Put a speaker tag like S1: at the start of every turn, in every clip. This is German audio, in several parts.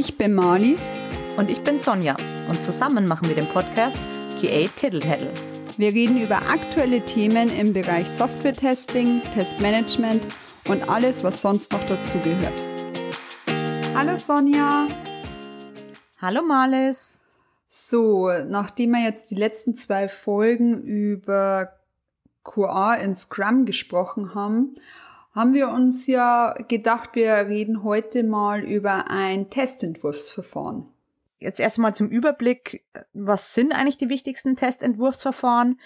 S1: Ich bin Marlies.
S2: Und ich bin Sonja. Und zusammen machen wir den Podcast QA Tiddle
S1: Wir reden über aktuelle Themen im Bereich Software-Testing, Testmanagement und alles, was sonst noch dazugehört. Hallo Sonja.
S2: Hallo Marlies.
S1: So, nachdem wir jetzt die letzten zwei Folgen über QA in Scrum gesprochen haben, haben wir uns ja gedacht, wir reden heute mal über ein Testentwurfsverfahren.
S2: Jetzt erstmal zum Überblick, was sind eigentlich die wichtigsten Testentwurfsverfahren?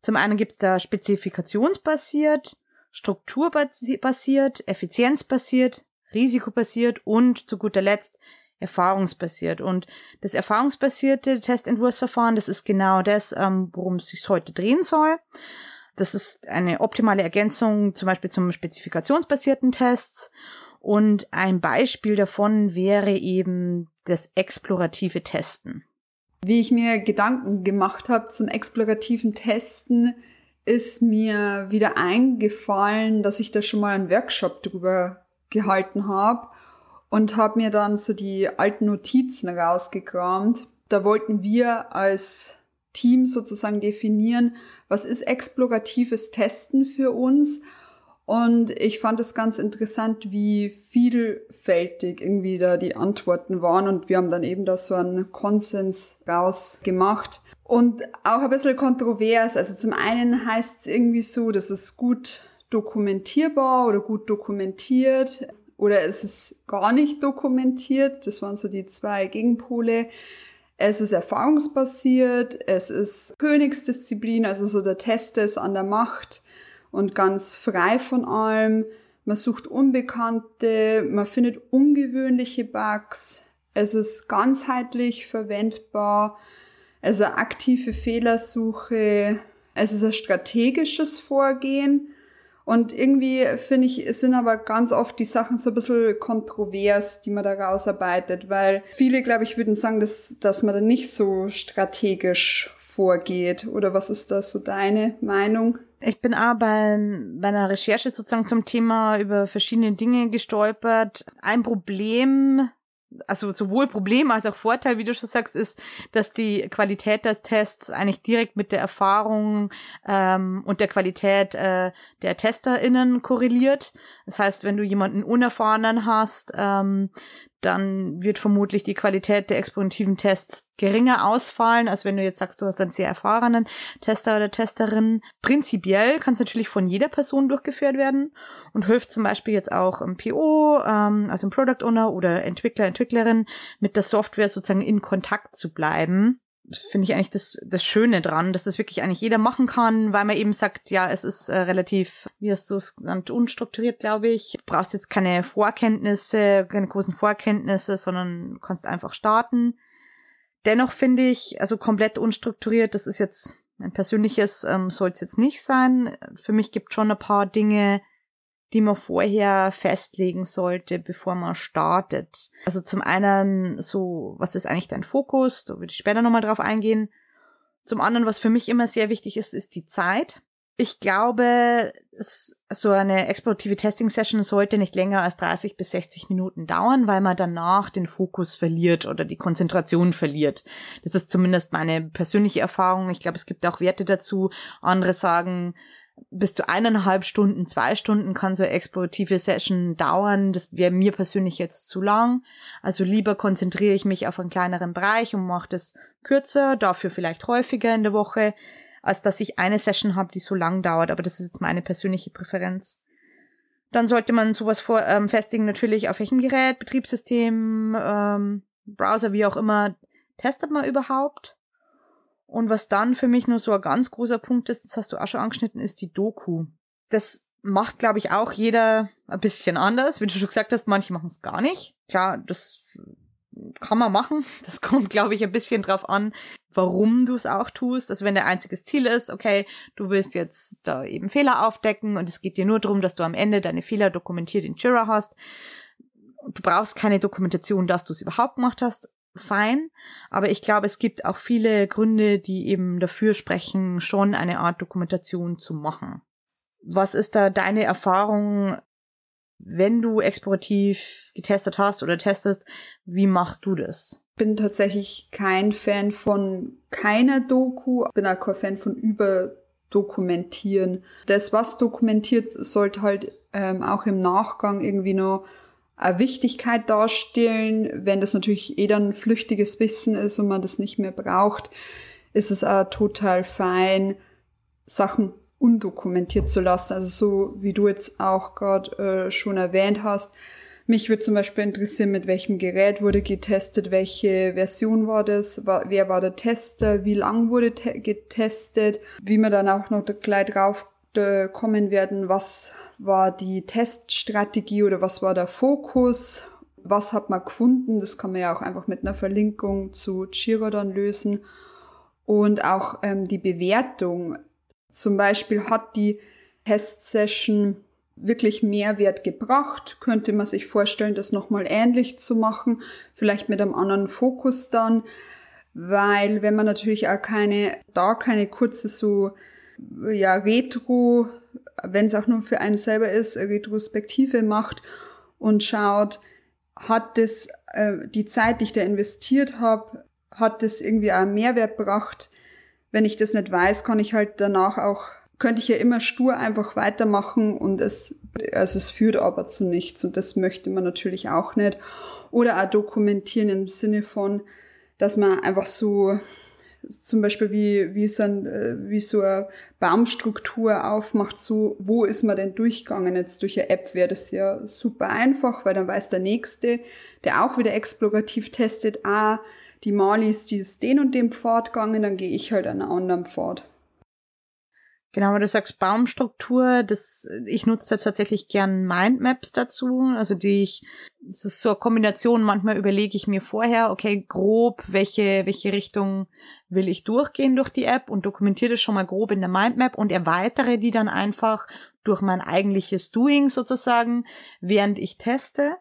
S2: Zum einen gibt es da spezifikationsbasiert, strukturbasiert, effizienzbasiert, risikobasiert und zu guter Letzt erfahrungsbasiert. Und das erfahrungsbasierte Testentwurfsverfahren, das ist genau das, ähm, worum es sich heute drehen soll. Das ist eine optimale Ergänzung zum Beispiel zum spezifikationsbasierten Tests. Und ein Beispiel davon wäre eben das explorative Testen.
S1: Wie ich mir Gedanken gemacht habe zum explorativen Testen, ist mir wieder eingefallen, dass ich da schon mal einen Workshop drüber gehalten habe und habe mir dann so die alten Notizen rausgekramt. Da wollten wir als Team sozusagen definieren, was ist exploratives Testen für uns. Und ich fand es ganz interessant, wie vielfältig irgendwie da die Antworten waren. Und wir haben dann eben da so einen Konsens rausgemacht. Und auch ein bisschen kontrovers. Also zum einen heißt es irgendwie so, das ist gut dokumentierbar oder gut dokumentiert. Oder es ist gar nicht dokumentiert. Das waren so die zwei Gegenpole. Es ist erfahrungsbasiert, es ist Königsdisziplin, also so der Test ist an der Macht und ganz frei von allem. Man sucht Unbekannte, man findet ungewöhnliche Bugs. Es ist ganzheitlich verwendbar. Es ist eine aktive Fehlersuche. Es ist ein strategisches Vorgehen. Und irgendwie finde ich, es sind aber ganz oft die Sachen so ein bisschen kontrovers, die man da rausarbeitet, weil viele, glaube ich, würden sagen, dass, dass man da nicht so strategisch vorgeht. Oder was ist da so deine Meinung?
S2: Ich bin auch bei, bei einer Recherche sozusagen zum Thema über verschiedene Dinge gestolpert. Ein Problem, also sowohl Problem als auch Vorteil, wie du schon sagst, ist, dass die Qualität des Tests eigentlich direkt mit der Erfahrung ähm, und der Qualität äh, der TesterInnen korreliert. Das heißt, wenn du jemanden Unerfahrenen hast, ähm, dann wird vermutlich die Qualität der explorativen Tests geringer ausfallen, als wenn du jetzt sagst, du hast einen sehr erfahrenen Tester oder Testerin. Prinzipiell kann es natürlich von jeder Person durchgeführt werden und hilft zum Beispiel jetzt auch im PO, ähm, also im Product Owner oder Entwickler, Entwicklerin, mit der Software sozusagen in Kontakt zu bleiben finde ich eigentlich das, das Schöne dran, dass das wirklich eigentlich jeder machen kann, weil man eben sagt, ja, es ist äh, relativ, wie hast du es genannt, unstrukturiert, glaube ich. Du brauchst jetzt keine Vorkenntnisse, keine großen Vorkenntnisse, sondern kannst einfach starten. Dennoch finde ich, also komplett unstrukturiert, das ist jetzt mein persönliches, ähm, soll es jetzt nicht sein. Für mich gibt schon ein paar Dinge, die man vorher festlegen sollte, bevor man startet. Also zum einen so, was ist eigentlich dein Fokus? Da würde ich später nochmal drauf eingehen. Zum anderen, was für mich immer sehr wichtig ist, ist die Zeit. Ich glaube, so eine explorative Testing Session sollte nicht länger als 30 bis 60 Minuten dauern, weil man danach den Fokus verliert oder die Konzentration verliert. Das ist zumindest meine persönliche Erfahrung. Ich glaube, es gibt auch Werte dazu. Andere sagen, bis zu eineinhalb Stunden, zwei Stunden kann so eine explorative Session dauern. Das wäre mir persönlich jetzt zu lang. Also lieber konzentriere ich mich auf einen kleineren Bereich und mache das kürzer, dafür vielleicht häufiger in der Woche, als dass ich eine Session habe, die so lang dauert. Aber das ist jetzt meine persönliche Präferenz. Dann sollte man sowas vor, ähm, festigen, natürlich auf welchem Gerät, Betriebssystem, ähm, Browser, wie auch immer, testet man überhaupt. Und was dann für mich nur so ein ganz großer Punkt ist, das hast du auch schon angeschnitten, ist die Doku. Das macht, glaube ich, auch jeder ein bisschen anders. Wie du schon gesagt hast, manche machen es gar nicht. Klar, das kann man machen. Das kommt, glaube ich, ein bisschen drauf an, warum du es auch tust. Also wenn der einziges Ziel ist, okay, du willst jetzt da eben Fehler aufdecken und es geht dir nur darum, dass du am Ende deine Fehler dokumentiert in Jira hast. Du brauchst keine Dokumentation, dass du es überhaupt gemacht hast fein. Aber ich glaube, es gibt auch viele Gründe, die eben dafür sprechen, schon eine Art Dokumentation zu machen. Was ist da deine Erfahrung? wenn du explorativ getestet hast oder testest, wie machst du das?
S1: Bin tatsächlich kein Fan von keiner Doku, bin auch kein Fan von überdokumentieren. Das, was dokumentiert, sollte halt ähm, auch im Nachgang irgendwie noch Wichtigkeit darstellen. Wenn das natürlich eh dann flüchtiges Wissen ist und man das nicht mehr braucht, ist es auch total fein, Sachen undokumentiert zu lassen. Also so wie du jetzt auch gerade äh, schon erwähnt hast. Mich würde zum Beispiel interessieren, mit welchem Gerät wurde getestet, welche Version war das, wer war der Tester, wie lang wurde getestet, wie wir dann auch noch gleich drauf kommen werden, was war die Teststrategie oder was war der Fokus, was hat man gefunden, das kann man ja auch einfach mit einer Verlinkung zu Jira dann lösen. Und auch ähm, die Bewertung. Zum Beispiel hat die Testsession wirklich Mehrwert gebracht. Könnte man sich vorstellen, das nochmal ähnlich zu machen, vielleicht mit einem anderen Fokus dann, weil wenn man natürlich auch keine, da keine kurze so, ja, Retro, wenn es auch nur für einen selber ist, Retrospektive macht und schaut, hat das, äh, die Zeit, die ich da investiert habe, hat das irgendwie auch Mehrwert gebracht, wenn ich das nicht weiß, kann ich halt danach auch, könnte ich ja immer stur einfach weitermachen und es, also es führt aber zu nichts und das möchte man natürlich auch nicht. Oder auch dokumentieren im Sinne von, dass man einfach so, zum Beispiel wie, wie so, ein, äh, wie so eine Baumstruktur aufmacht, so, wo ist man denn durchgegangen? Jetzt durch eine App wäre das ja super einfach, weil dann weiß der Nächste, der auch wieder explorativ testet, ah, die Marlies, die ist den und dem Pfad gegangen, dann gehe ich halt einen anderen Pfad.
S2: Genau, du sagst Baumstruktur, das, ich nutze da tatsächlich gern Mindmaps dazu, also die ich, das ist so eine Kombination, manchmal überlege ich mir vorher, okay, grob, welche, welche Richtung will ich durchgehen durch die App und dokumentiere das schon mal grob in der Mindmap und erweitere die dann einfach durch mein eigentliches Doing sozusagen, während ich teste.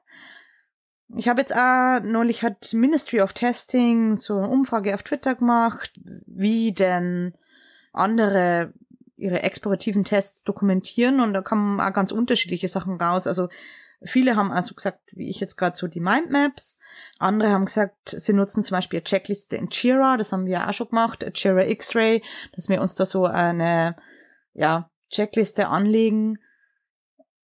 S2: Ich habe jetzt auch neulich hat Ministry of Testing so eine Umfrage auf Twitter gemacht, wie denn andere ihre explorativen Tests dokumentieren und da kommen auch ganz unterschiedliche Sachen raus. Also viele haben also gesagt, wie ich jetzt gerade so die Mindmaps. Andere haben gesagt, sie nutzen zum Beispiel eine Checkliste in Jira, das haben wir auch schon gemacht, Jira X-Ray, dass wir uns da so eine ja, Checkliste anlegen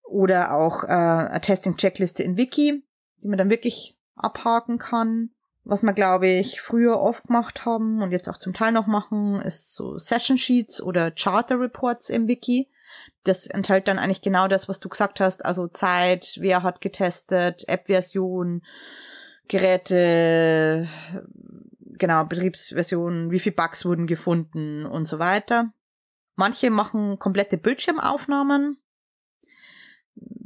S2: oder auch äh, eine Testing-Checkliste in Wiki die man dann wirklich abhaken kann. Was wir, glaube ich, früher oft gemacht haben und jetzt auch zum Teil noch machen, ist so Session Sheets oder Charter Reports im Wiki. Das enthält dann eigentlich genau das, was du gesagt hast, also Zeit, wer hat getestet, App-Version, Geräte, genau, Betriebsversion, wie viele Bugs wurden gefunden und so weiter. Manche machen komplette Bildschirmaufnahmen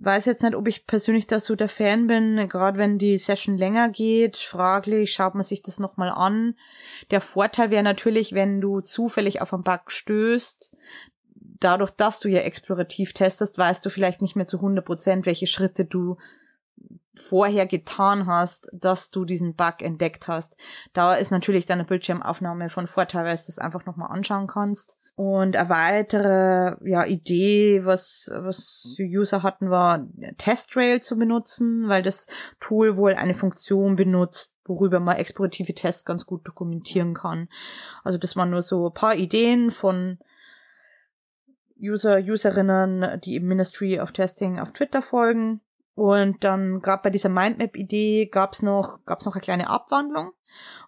S2: weiß jetzt nicht, ob ich persönlich da so der Fan bin, gerade wenn die Session länger geht, fraglich, schaut man sich das nochmal an. Der Vorteil wäre natürlich, wenn du zufällig auf einen Bug stößt, dadurch, dass du ja explorativ testest, weißt du vielleicht nicht mehr zu 100 Prozent, welche Schritte du vorher getan hast, dass du diesen Bug entdeckt hast. Da ist natürlich deine Bildschirmaufnahme von Vorteil, weil du das einfach nochmal anschauen kannst. Und eine weitere ja, Idee, was, was die User hatten, war TestRail zu benutzen, weil das Tool wohl eine Funktion benutzt, worüber man explorative Tests ganz gut dokumentieren kann. Also das waren nur so ein paar Ideen von User, Userinnen, die im Ministry of Testing auf Twitter folgen. Und dann gerade bei dieser Mindmap-Idee gab's noch, gab's noch eine kleine Abwandlung.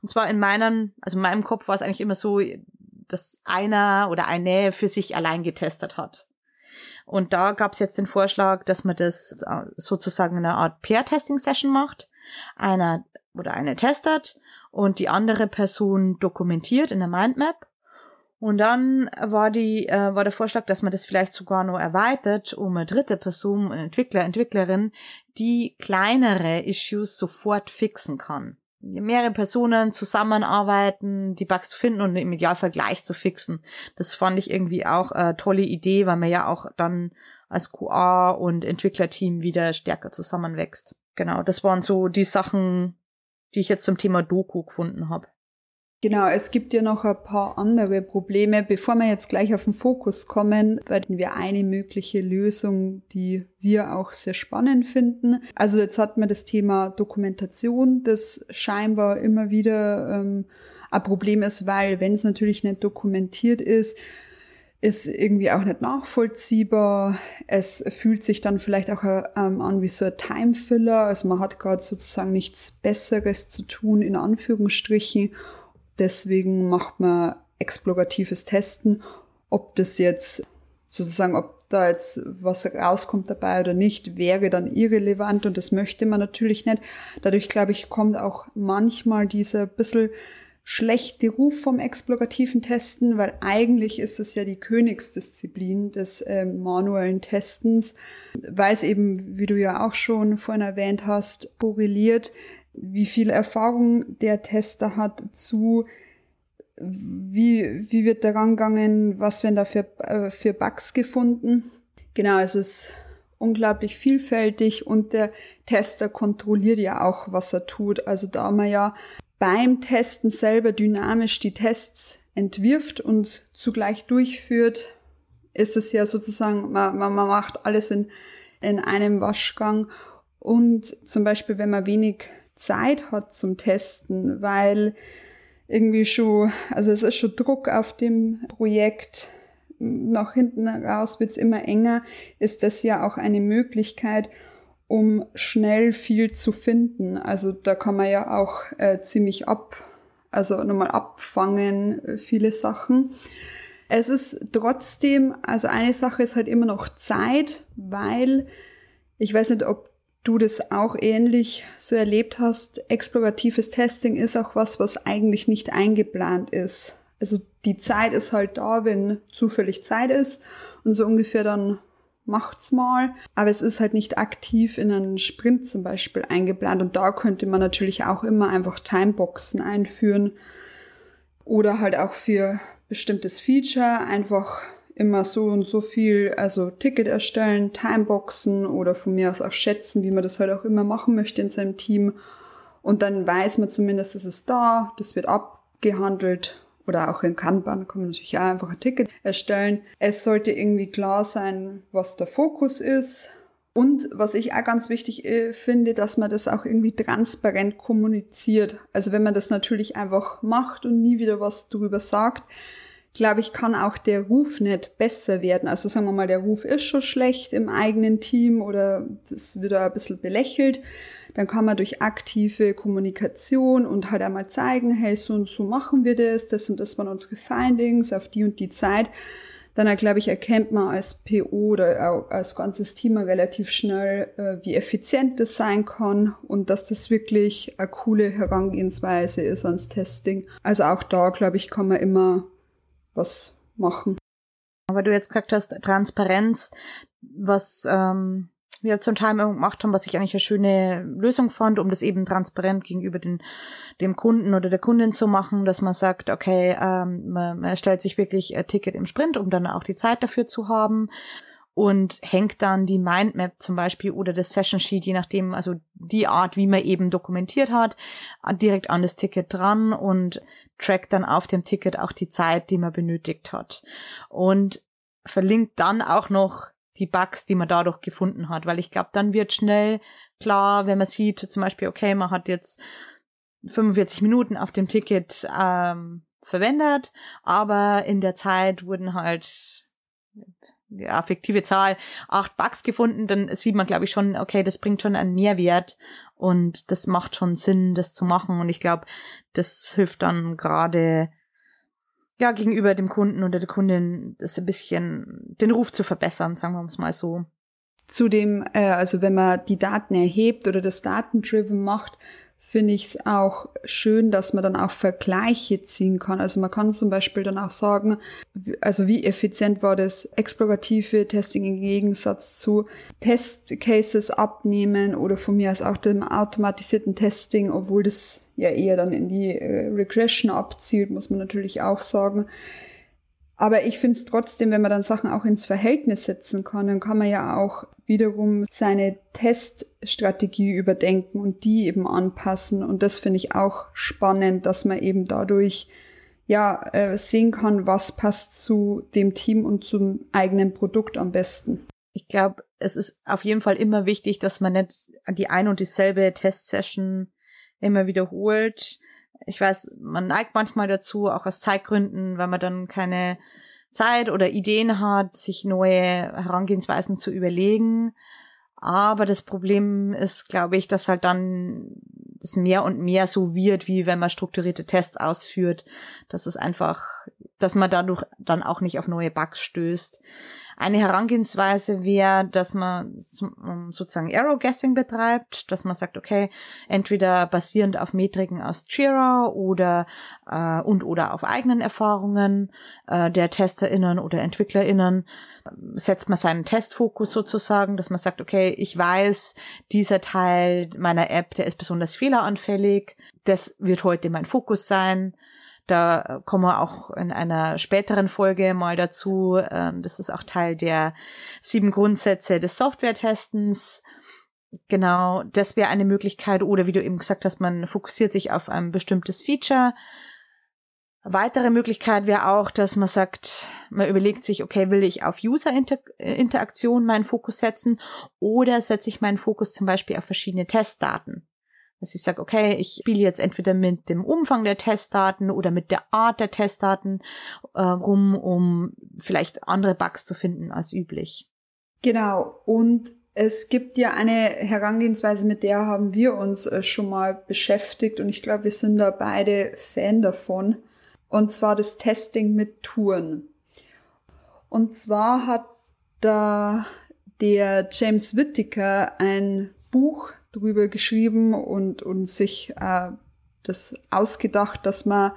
S2: Und zwar in meinen, also in meinem Kopf war es eigentlich immer so, dass einer oder eine für sich allein getestet hat. Und da gab es jetzt den Vorschlag, dass man das äh, sozusagen eine Art Pair-Testing-Session macht. Einer oder eine testet und die andere Person dokumentiert in der Mindmap. Und dann war die, äh, war der Vorschlag, dass man das vielleicht sogar noch erweitert um eine dritte Person, ein Entwickler, Entwicklerin, die kleinere Issues sofort fixen kann mehrere Personen zusammenarbeiten, die Bugs zu finden und im Idealfall gleich zu fixen. Das fand ich irgendwie auch eine tolle Idee, weil man ja auch dann als QA und Entwicklerteam wieder stärker zusammenwächst. Genau, das waren so die Sachen, die ich jetzt zum Thema Doku gefunden habe.
S1: Genau, es gibt ja noch ein paar andere Probleme. Bevor wir jetzt gleich auf den Fokus kommen, werden wir eine mögliche Lösung, die wir auch sehr spannend finden. Also jetzt hat man das Thema Dokumentation, das scheinbar immer wieder ähm, ein Problem ist, weil wenn es natürlich nicht dokumentiert ist, ist irgendwie auch nicht nachvollziehbar. Es fühlt sich dann vielleicht auch ähm, an wie so ein Timefiller. Also man hat gerade sozusagen nichts Besseres zu tun, in Anführungsstrichen. Deswegen macht man exploratives Testen, ob das jetzt sozusagen, ob da jetzt was rauskommt dabei oder nicht, wäre dann irrelevant und das möchte man natürlich nicht. Dadurch, glaube ich, kommt auch manchmal dieser bisschen schlechte Ruf vom explorativen Testen, weil eigentlich ist es ja die Königsdisziplin des äh, manuellen Testens, weil es eben, wie du ja auch schon vorhin erwähnt hast, korreliert wie viel Erfahrung der Tester hat zu, wie, wie wird daran gegangen, was werden da für, äh, für Bugs gefunden. Genau, es ist unglaublich vielfältig und der Tester kontrolliert ja auch, was er tut. Also da man ja beim Testen selber dynamisch die Tests entwirft und zugleich durchführt, ist es ja sozusagen, man, man macht alles in, in einem Waschgang. Und zum Beispiel, wenn man wenig Zeit hat zum Testen, weil irgendwie schon, also es ist schon Druck auf dem Projekt. Nach hinten raus wird's immer enger, ist das ja auch eine Möglichkeit, um schnell viel zu finden. Also da kann man ja auch äh, ziemlich ab, also nochmal abfangen, äh, viele Sachen. Es ist trotzdem, also eine Sache ist halt immer noch Zeit, weil ich weiß nicht, ob du das auch ähnlich so erlebt hast, exploratives Testing ist auch was, was eigentlich nicht eingeplant ist. Also die Zeit ist halt da, wenn zufällig Zeit ist und so ungefähr dann macht's mal. Aber es ist halt nicht aktiv in einen Sprint zum Beispiel eingeplant und da könnte man natürlich auch immer einfach Timeboxen einführen oder halt auch für bestimmtes Feature einfach immer so und so viel, also Ticket erstellen, Timeboxen oder von mir aus auch schätzen, wie man das halt auch immer machen möchte in seinem Team. Und dann weiß man zumindest, es ist da, das wird abgehandelt oder auch in Kanban kann man natürlich auch einfach ein Ticket erstellen. Es sollte irgendwie klar sein, was der Fokus ist. Und was ich auch ganz wichtig äh, finde, dass man das auch irgendwie transparent kommuniziert. Also wenn man das natürlich einfach macht und nie wieder was darüber sagt, glaube ich, kann auch der Ruf nicht besser werden. Also sagen wir mal, der Ruf ist schon schlecht im eigenen Team oder das wird ein bisschen belächelt. Dann kann man durch aktive Kommunikation und halt einmal zeigen, hey, so und so machen wir das, das und das waren unsere Findings auf die und die Zeit. Dann, glaube ich, erkennt man als PO oder auch als ganzes Team relativ schnell, äh, wie effizient das sein kann und dass das wirklich eine coole Herangehensweise ist ans Testing. Also auch da, glaube ich, kann man immer was machen.
S2: Aber du jetzt gesagt hast, Transparenz, was ähm, wir zum Teil gemacht haben, was ich eigentlich eine schöne Lösung fand, um das eben transparent gegenüber den, dem Kunden oder der Kundin zu machen, dass man sagt, okay, ähm, man, man erstellt sich wirklich ein Ticket im Sprint, um dann auch die Zeit dafür zu haben und hängt dann die Mindmap zum Beispiel oder das Session Sheet, je nachdem, also die Art, wie man eben dokumentiert hat, direkt an das Ticket dran und trackt dann auf dem Ticket auch die Zeit, die man benötigt hat. Und verlinkt dann auch noch die Bugs, die man dadurch gefunden hat, weil ich glaube, dann wird schnell klar, wenn man sieht, zum Beispiel, okay, man hat jetzt 45 Minuten auf dem Ticket ähm, verwendet, aber in der Zeit wurden halt ja, fiktive Zahl, acht Bugs gefunden, dann sieht man, glaube ich, schon, okay, das bringt schon einen Mehrwert und das macht schon Sinn, das zu machen. Und ich glaube, das hilft dann gerade ja gegenüber dem Kunden oder der Kundin, das ein bisschen den Ruf zu verbessern, sagen wir es mal so.
S1: Zudem, äh, also wenn man die Daten erhebt oder das Datendriven macht, finde ich es auch schön, dass man dann auch Vergleiche ziehen kann. Also man kann zum Beispiel dann auch sagen, also wie effizient war das explorative Testing im Gegensatz zu Testcases abnehmen oder von mir aus auch dem automatisierten Testing, obwohl das ja eher dann in die äh, Regression abzielt, muss man natürlich auch sagen. Aber ich finde es trotzdem, wenn man dann Sachen auch ins Verhältnis setzen kann, dann kann man ja auch wiederum seine Teststrategie überdenken und die eben anpassen. Und das finde ich auch spannend, dass man eben dadurch ja äh, sehen kann, was passt zu dem Team und zum eigenen Produkt am besten.
S2: Ich glaube, es ist auf jeden Fall immer wichtig, dass man nicht die ein und dieselbe Testsession immer wiederholt. Ich weiß, man neigt manchmal dazu, auch aus Zeitgründen, weil man dann keine Zeit oder Ideen hat, sich neue Herangehensweisen zu überlegen. Aber das Problem ist, glaube ich, dass halt dann das mehr und mehr so wird, wie wenn man strukturierte Tests ausführt. Das ist einfach, dass man dadurch dann auch nicht auf neue Bugs stößt. Eine Herangehensweise wäre, dass man ähm, sozusagen Error Guessing betreibt, dass man sagt, okay, entweder basierend auf Metriken aus Jira oder äh, und oder auf eigenen Erfahrungen äh, der TesterInnen oder EntwicklerInnen setzt man seinen Testfokus sozusagen, dass man sagt, okay, ich weiß, dieser Teil meiner App, der ist besonders fehleranfällig, das wird heute mein Fokus sein. Da kommen wir auch in einer späteren Folge mal dazu. Ähm, das ist auch Teil der sieben Grundsätze des Software-Testens. Genau, das wäre eine Möglichkeit. Oder wie du eben gesagt hast, man fokussiert sich auf ein bestimmtes Feature. Weitere Möglichkeit wäre auch, dass man sagt, man überlegt sich, okay, will ich auf User-Interaktion meinen Fokus setzen oder setze ich meinen Fokus zum Beispiel auf verschiedene Testdaten? Dass ich sage, okay, ich spiele jetzt entweder mit dem Umfang der Testdaten oder mit der Art der Testdaten äh, rum, um vielleicht andere Bugs zu finden als üblich.
S1: Genau. Und es gibt ja eine Herangehensweise, mit der haben wir uns äh, schon mal beschäftigt und ich glaube, wir sind da beide Fan davon. Und zwar das Testing mit Touren. Und zwar hat da der James Whittaker ein Buch drüber geschrieben und, und sich äh, das ausgedacht, dass man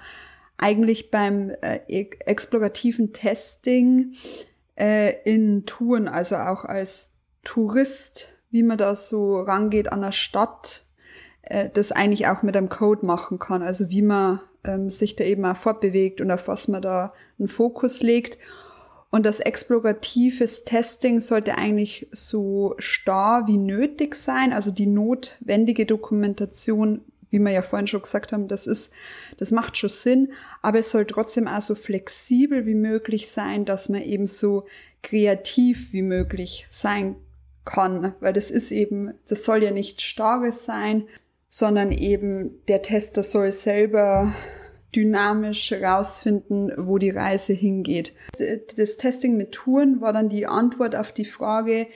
S1: eigentlich beim äh, explorativen Testing äh, in Touren, also auch als Tourist, wie man da so rangeht an der Stadt, äh, das eigentlich auch mit einem Code machen kann. Also wie man ähm, sich da eben auch fortbewegt und auf was man da einen Fokus legt. Und das exploratives Testing sollte eigentlich so starr wie nötig sein. Also die notwendige Dokumentation, wie wir ja vorhin schon gesagt haben, das ist, das macht schon Sinn. Aber es soll trotzdem auch so flexibel wie möglich sein, dass man eben so kreativ wie möglich sein kann. Weil das ist eben, das soll ja nicht starres sein, sondern eben der Tester soll selber dynamisch herausfinden, wo die Reise hingeht. Das Testing mit Touren war dann die Antwort auf die Frage,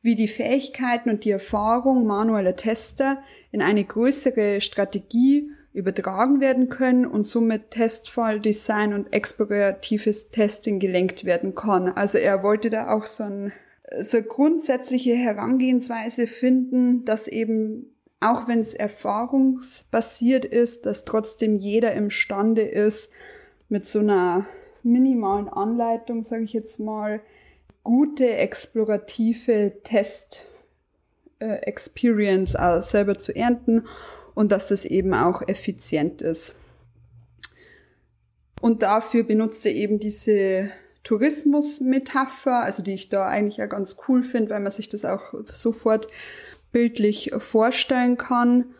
S1: wie die Fähigkeiten und die Erfahrung manueller Tester in eine größere Strategie übertragen werden können und somit Testfalldesign und exploratives Testing gelenkt werden kann. Also er wollte da auch so, ein, so eine grundsätzliche Herangehensweise finden, dass eben auch wenn es erfahrungsbasiert ist, dass trotzdem jeder imstande ist, mit so einer minimalen Anleitung, sage ich jetzt mal, gute explorative Test äh, äh, selber zu ernten und dass das eben auch effizient ist. Und dafür benutzt er eben diese Tourismus-Metapher, also die ich da eigentlich ja ganz cool finde, weil man sich das auch sofort bildlich vorstellen kann.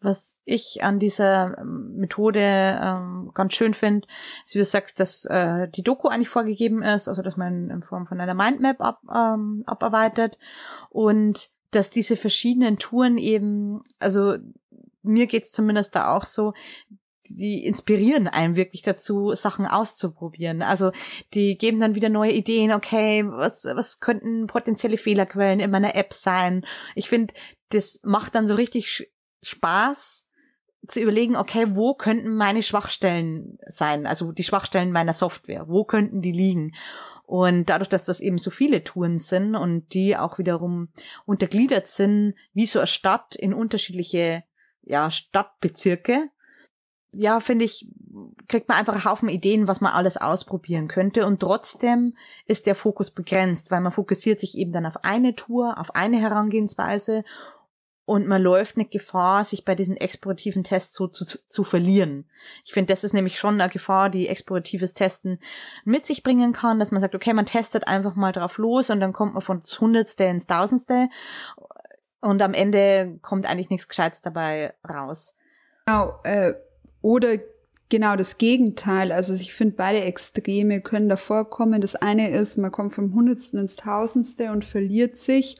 S2: Was ich an dieser ähm, Methode ähm, ganz schön finde, ist, wie du sagst, dass äh, die Doku eigentlich vorgegeben ist, also dass man in Form von einer Mindmap ab, ähm, abarbeitet und dass diese verschiedenen Touren eben, also mir geht's zumindest da auch so, die inspirieren einem wirklich dazu, Sachen auszuprobieren. Also die geben dann wieder neue Ideen, okay, was, was könnten potenzielle Fehlerquellen in meiner App sein? Ich finde, das macht dann so richtig Spaß zu überlegen, okay, wo könnten meine Schwachstellen sein? Also die Schwachstellen meiner Software, wo könnten die liegen? Und dadurch, dass das eben so viele Touren sind und die auch wiederum untergliedert sind, wie so eine Stadt in unterschiedliche ja, Stadtbezirke, ja, finde ich, kriegt man einfach einen Haufen Ideen, was man alles ausprobieren könnte. Und trotzdem ist der Fokus begrenzt, weil man fokussiert sich eben dann auf eine Tour, auf eine Herangehensweise und man läuft eine Gefahr, sich bei diesen explorativen Tests so zu, zu verlieren. Ich finde, das ist nämlich schon eine Gefahr, die exploratives Testen mit sich bringen kann, dass man sagt, okay, man testet einfach mal drauf los und dann kommt man von das Hundertste ins Tausendste und am Ende kommt eigentlich nichts Gescheites dabei raus.
S1: Genau, äh, oder genau das Gegenteil. Also ich finde, beide Extreme können da vorkommen. Das eine ist, man kommt vom Hundertsten ins Tausendste und verliert sich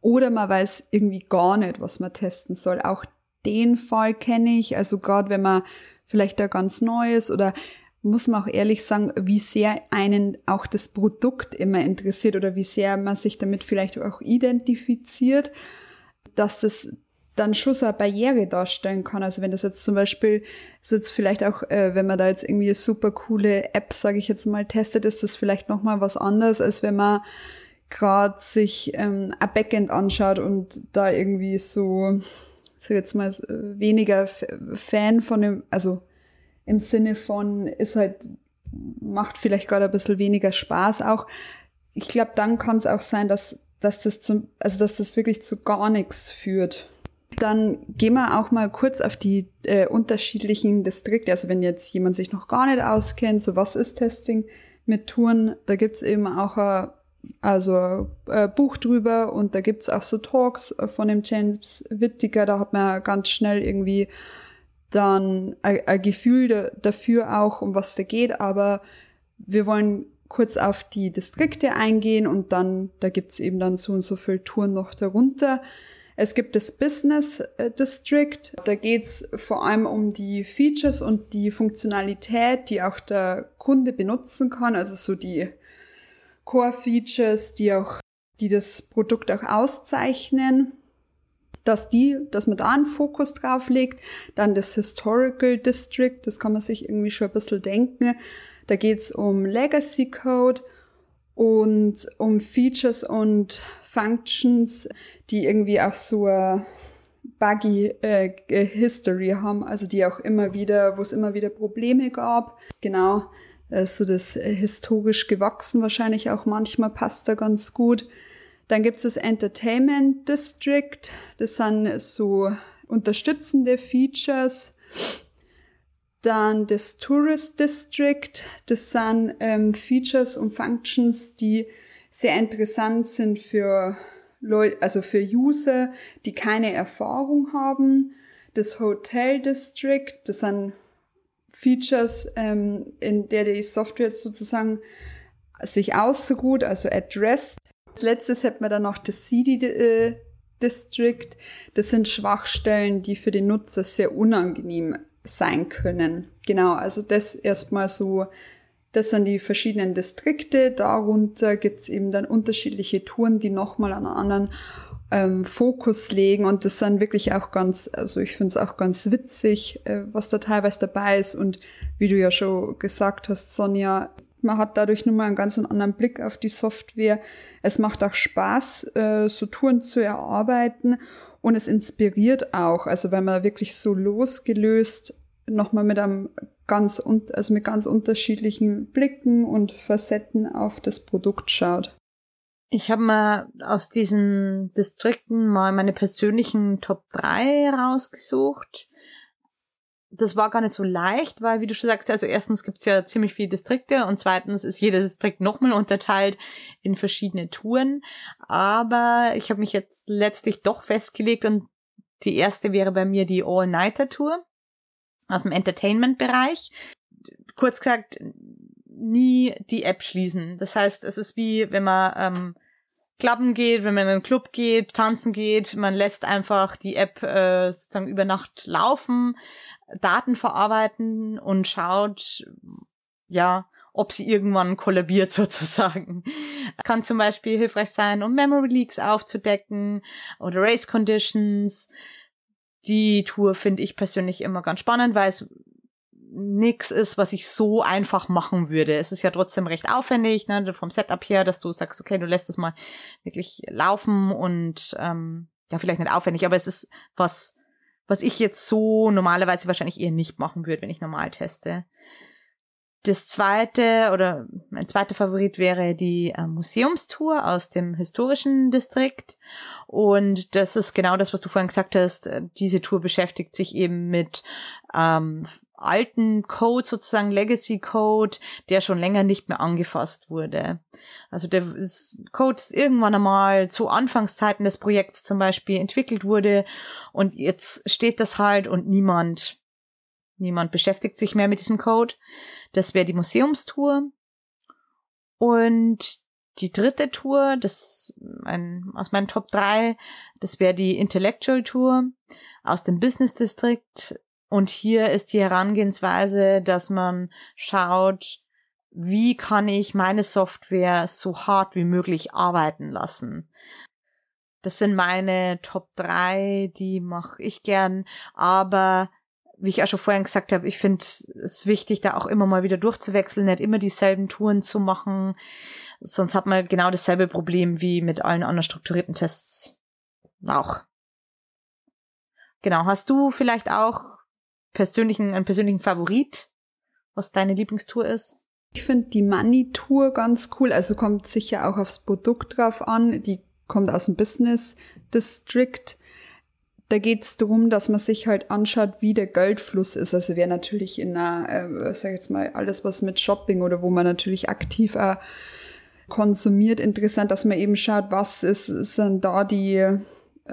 S1: oder man weiß irgendwie gar nicht, was man testen soll. Auch den Fall kenne ich. Also gerade wenn man vielleicht da ganz neu ist oder muss man auch ehrlich sagen, wie sehr einen auch das Produkt immer interessiert oder wie sehr man sich damit vielleicht auch identifiziert, dass das dann schon so eine Barriere darstellen kann. Also wenn das jetzt zum Beispiel, ist jetzt vielleicht auch, äh, wenn man da jetzt irgendwie eine super coole App, sage ich jetzt mal, testet, ist das vielleicht nochmal was anderes, als wenn man gerade sich ähm, ein Backend anschaut und da irgendwie so, sag jetzt mal, weniger Fan von dem, also im Sinne von, ist halt, macht vielleicht gerade ein bisschen weniger Spaß auch. Ich glaube, dann kann es auch sein, dass, dass das zum, also dass das wirklich zu gar nichts führt. Dann gehen wir auch mal kurz auf die äh, unterschiedlichen Distrikte. Also wenn jetzt jemand sich noch gar nicht auskennt, so was ist Testing mit Touren, da gibt's eben auch ein also äh, Buch drüber und da gibt's auch so Talks von dem James Whittaker, da hat man ganz schnell irgendwie dann ein, ein Gefühl da, dafür auch, um was da geht, aber wir wollen kurz auf die Distrikte eingehen und dann, da gibt's eben dann so und so viel Touren noch darunter. Es gibt das Business äh, District, da geht's vor allem um die Features und die Funktionalität, die auch der Kunde benutzen kann, also so die Core-Features, die auch, die das Produkt auch auszeichnen, dass die, dass man da einen Fokus drauf legt. Dann das Historical District, das kann man sich irgendwie schon ein bisschen denken. Da geht's um Legacy Code und um Features und Functions, die irgendwie auch so buggy äh, History haben, also die auch immer wieder, wo es immer wieder Probleme gab. Genau äh, so das äh, historisch gewachsen wahrscheinlich auch manchmal passt da ganz gut. Dann gibt es das Entertainment District, das sind so unterstützende Features. Dann das Tourist District, das sind ähm, Features und Functions, die sehr interessant sind für Leute, also für User, die keine Erfahrung haben. Das Hotel District, das sind Features, ähm, in der die Software sozusagen sich ausruht, also addressed. Als letztes hätten wir dann noch das CD äh, District. Das sind Schwachstellen, die für den Nutzer sehr unangenehm sein können. Genau, also das erstmal so, das sind die verschiedenen Distrikte. Darunter gibt's eben dann unterschiedliche Touren, die nochmal an anderen ähm, Fokus legen und das sind wirklich auch ganz, also ich finde es auch ganz witzig, äh, was da teilweise dabei ist und wie du ja schon gesagt hast, Sonja, man hat dadurch nun mal einen ganz anderen Blick auf die Software. Es macht auch Spaß, äh, so Touren zu erarbeiten und es inspiriert auch, also wenn man wirklich so losgelöst nochmal mit einem ganz, also mit ganz unterschiedlichen Blicken und Facetten auf das Produkt schaut.
S2: Ich habe mal aus diesen Distrikten mal meine persönlichen Top 3 rausgesucht. Das war gar nicht so leicht, weil, wie du schon sagst, also erstens gibt's ja ziemlich viele Distrikte und zweitens ist jeder Distrikt nochmal unterteilt in verschiedene Touren. Aber ich habe mich jetzt letztlich doch festgelegt und die erste wäre bei mir die All-Nighter-Tour aus dem Entertainment-Bereich. Kurz gesagt, nie die App schließen. Das heißt, es ist wie, wenn man ähm, Klappen geht, wenn man in einen Club geht, tanzen geht, man lässt einfach die App äh, sozusagen über Nacht laufen, Daten verarbeiten und schaut, ja, ob sie irgendwann kollabiert sozusagen. Kann zum Beispiel hilfreich sein, um Memory Leaks aufzudecken oder Race Conditions. Die Tour finde ich persönlich immer ganz spannend, weil es nix ist, was ich so einfach machen würde. Es ist ja trotzdem recht aufwendig, ne, vom Setup her, dass du sagst, okay, du lässt es mal wirklich laufen und ähm, ja, vielleicht nicht aufwendig, aber es ist was, was ich jetzt so normalerweise wahrscheinlich eher nicht machen würde, wenn ich normal teste. Das zweite oder mein zweiter Favorit wäre die äh, Museumstour aus dem historischen Distrikt. Und das ist genau das, was du vorhin gesagt hast. Diese Tour beschäftigt sich eben mit ähm, alten Code, sozusagen Legacy Code, der schon länger nicht mehr angefasst wurde. Also der Code ist irgendwann einmal zu Anfangszeiten des Projekts zum Beispiel entwickelt wurde und jetzt steht das halt und niemand Niemand beschäftigt sich mehr mit diesem Code. Das wäre die Museumstour. Und die dritte Tour, das ein, aus meinen Top 3, das wäre die Intellectual Tour aus dem Business District. Und hier ist die Herangehensweise, dass man schaut, wie kann ich meine Software so hart wie möglich arbeiten lassen. Das sind meine Top 3, die mache ich gern, aber wie ich auch schon vorhin gesagt habe, ich finde es wichtig, da auch immer mal wieder durchzuwechseln, nicht immer dieselben Touren zu machen. Sonst hat man genau dasselbe Problem wie mit allen anderen strukturierten Tests auch. Genau, hast du vielleicht auch persönlichen, einen persönlichen Favorit, was deine Lieblingstour ist?
S1: Ich finde die Money-Tour ganz cool. Also kommt sicher auch aufs Produkt drauf an. Die kommt aus dem Business District da geht es darum, dass man sich halt anschaut, wie der Geldfluss ist. Also wäre natürlich in einer, äh, sag jetzt mal, alles was mit Shopping oder wo man natürlich aktiv äh, konsumiert, interessant, dass man eben schaut, was ist, sind da die,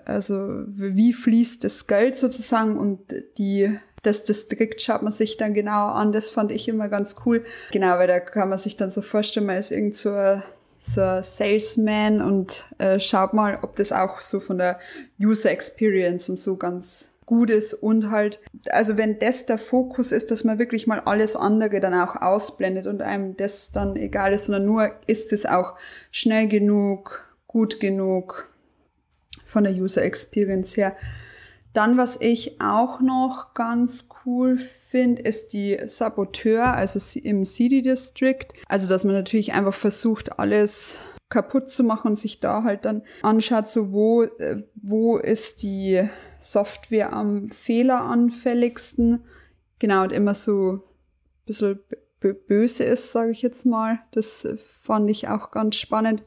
S1: also wie fließt das Geld sozusagen und die das Distrikt schaut man sich dann genauer an. Das fand ich immer ganz cool. Genau, weil da kann man sich dann so vorstellen, man ist irgend so so ein Salesman und äh, schaut mal, ob das auch so von der User Experience und so ganz gut ist und halt, also wenn das der Fokus ist, dass man wirklich mal alles andere dann auch ausblendet und einem das dann egal ist, sondern nur ist es auch schnell genug, gut genug von der User Experience her. Dann, was ich auch noch ganz cool finde, ist die Saboteur, also im City District. Also, dass man natürlich einfach versucht, alles kaputt zu machen und sich da halt dann anschaut, so wo, äh, wo ist die Software am fehleranfälligsten. Genau, und immer so ein bisschen böse ist, sage ich jetzt mal. Das fand ich auch ganz spannend.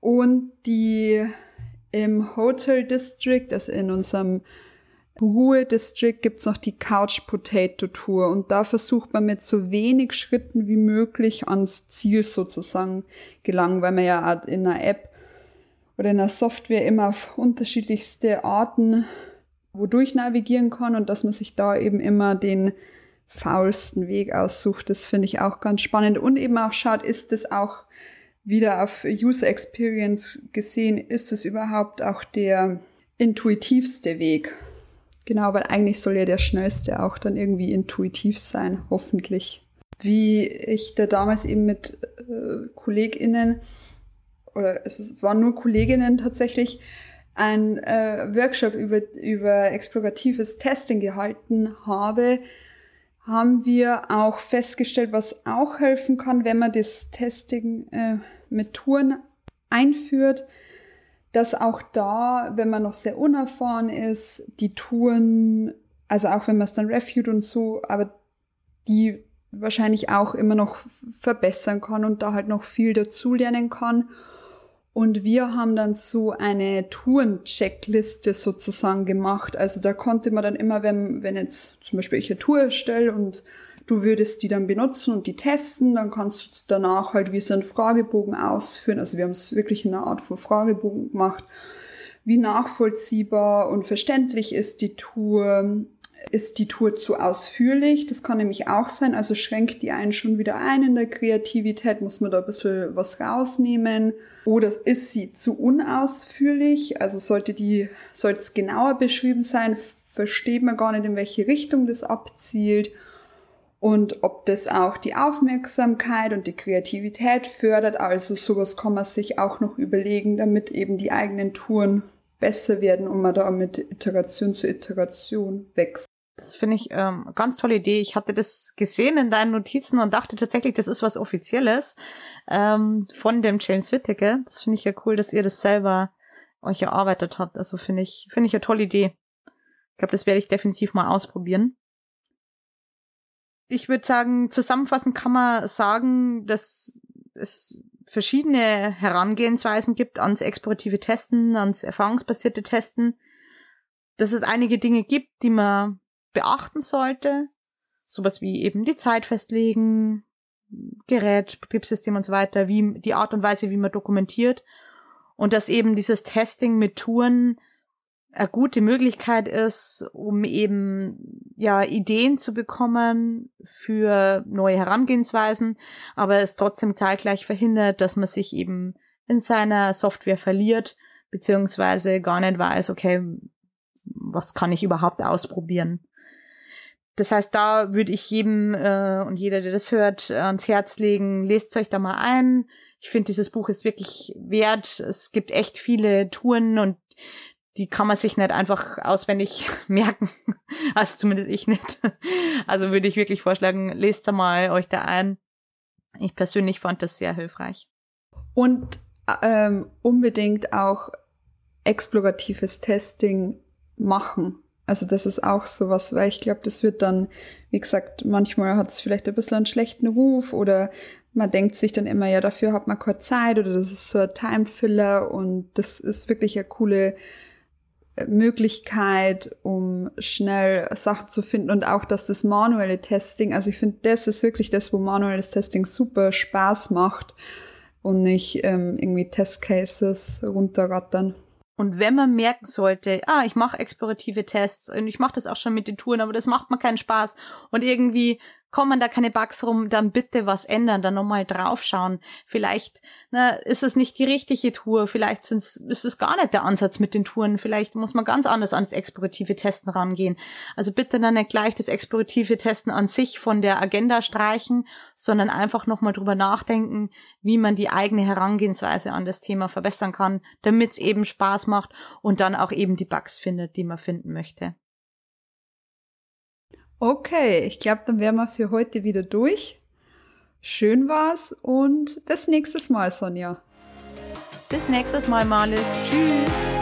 S1: Und die im Hotel District, also in unserem Ruhe District, gibt's noch die Couch Potato Tour und da versucht man mit so wenig Schritten wie möglich ans Ziel sozusagen gelangen, weil man ja in einer App oder in einer Software immer auf unterschiedlichste Arten wodurch navigieren kann und dass man sich da eben immer den faulsten Weg aussucht. Das finde ich auch ganz spannend und eben auch schaut, ist es auch wieder auf User Experience gesehen, ist es überhaupt auch der intuitivste Weg? Genau, weil eigentlich soll ja der schnellste auch dann irgendwie intuitiv sein, hoffentlich. Wie ich da damals eben mit äh, KollegInnen, oder es waren nur Kolleginnen tatsächlich, ein äh, Workshop über, über exploratives Testing gehalten habe, haben wir auch festgestellt, was auch helfen kann, wenn man das Testing äh, mit Touren einführt, dass auch da, wenn man noch sehr unerfahren ist, die Touren, also auch wenn man es dann refute und so, aber die wahrscheinlich auch immer noch verbessern kann und da halt noch viel dazulernen kann. Und wir haben dann so eine Touren-Checkliste sozusagen gemacht. Also da konnte man dann immer, wenn, wenn jetzt zum Beispiel ich eine Tour erstelle und Du würdest die dann benutzen und die testen, dann kannst du danach halt wie so einen Fragebogen ausführen. Also wir haben es wirklich in einer Art von Fragebogen gemacht. Wie nachvollziehbar und verständlich ist die Tour? Ist die Tour zu ausführlich? Das kann nämlich auch sein. Also schränkt die einen schon wieder ein in der Kreativität, muss man da ein bisschen was rausnehmen. Oder ist sie zu unausführlich? Also sollte die, sollte es genauer beschrieben sein, versteht man gar nicht, in welche Richtung das abzielt und ob das auch die Aufmerksamkeit und die Kreativität fördert. Also sowas kann man sich auch noch überlegen, damit eben die eigenen Touren besser werden und man da mit Iteration zu Iteration wächst.
S2: Das finde ich ähm, ganz tolle Idee. Ich hatte das gesehen in deinen Notizen und dachte tatsächlich, das ist was Offizielles ähm, von dem James Whittaker. Das finde ich ja cool, dass ihr das selber euch erarbeitet habt. Also finde ich, finde ich eine tolle Idee. Ich glaube, das werde ich definitiv mal ausprobieren. Ich würde sagen, zusammenfassend kann man sagen, dass es verschiedene Herangehensweisen gibt ans explorative Testen, ans erfahrungsbasierte Testen, dass es einige Dinge gibt, die man beachten sollte, sowas wie eben die Zeit festlegen, Gerät, Betriebssystem und so weiter, wie die Art und Weise, wie man dokumentiert. Und dass eben dieses Testing mit Touren eine gute Möglichkeit ist, um eben ja Ideen zu bekommen für neue Herangehensweisen, aber es trotzdem zeitgleich verhindert, dass man sich eben in seiner Software verliert, beziehungsweise gar nicht weiß, okay, was kann ich überhaupt ausprobieren. Das heißt, da würde ich jedem äh, und jeder, der das hört, ans Herz legen, lest euch da mal ein. Ich finde, dieses Buch ist wirklich wert. Es gibt echt viele Touren und die kann man sich nicht einfach auswendig merken. Also zumindest ich nicht. Also würde ich wirklich vorschlagen, lest da mal euch da ein. Ich persönlich fand das sehr hilfreich.
S1: Und ähm, unbedingt auch exploratives Testing machen. Also das ist auch sowas, weil ich glaube, das wird dann, wie gesagt, manchmal hat es vielleicht ein bisschen einen schlechten Ruf oder man denkt sich dann immer, ja, dafür hat man keine Zeit oder das ist so ein Timefiller und das ist wirklich eine coole Möglichkeit, um schnell Sachen zu finden und auch, dass das manuelle Testing, also ich finde, das ist wirklich das, wo manuelles Testing super Spaß macht und nicht ähm, irgendwie Testcases runterrattern.
S2: Und wenn man merken sollte, ah, ich mache explorative Tests und ich mache das auch schon mit den Touren, aber das macht mir keinen Spaß und irgendwie kommen da keine Bugs rum, dann bitte was ändern, dann nochmal draufschauen. Vielleicht ne, ist es nicht die richtige Tour, vielleicht sind's, ist es gar nicht der Ansatz mit den Touren, vielleicht muss man ganz anders ans explorative Testen rangehen. Also bitte dann nicht gleich das explorative Testen an sich von der Agenda streichen, sondern einfach nochmal drüber nachdenken, wie man die eigene Herangehensweise an das Thema verbessern kann, damit es eben Spaß macht und dann auch eben die Bugs findet, die man finden möchte.
S1: Okay, ich glaube, dann wären wir für heute wieder durch. Schön war's und bis nächstes Mal, Sonja.
S2: Bis nächstes Mal, Marlis. Tschüss.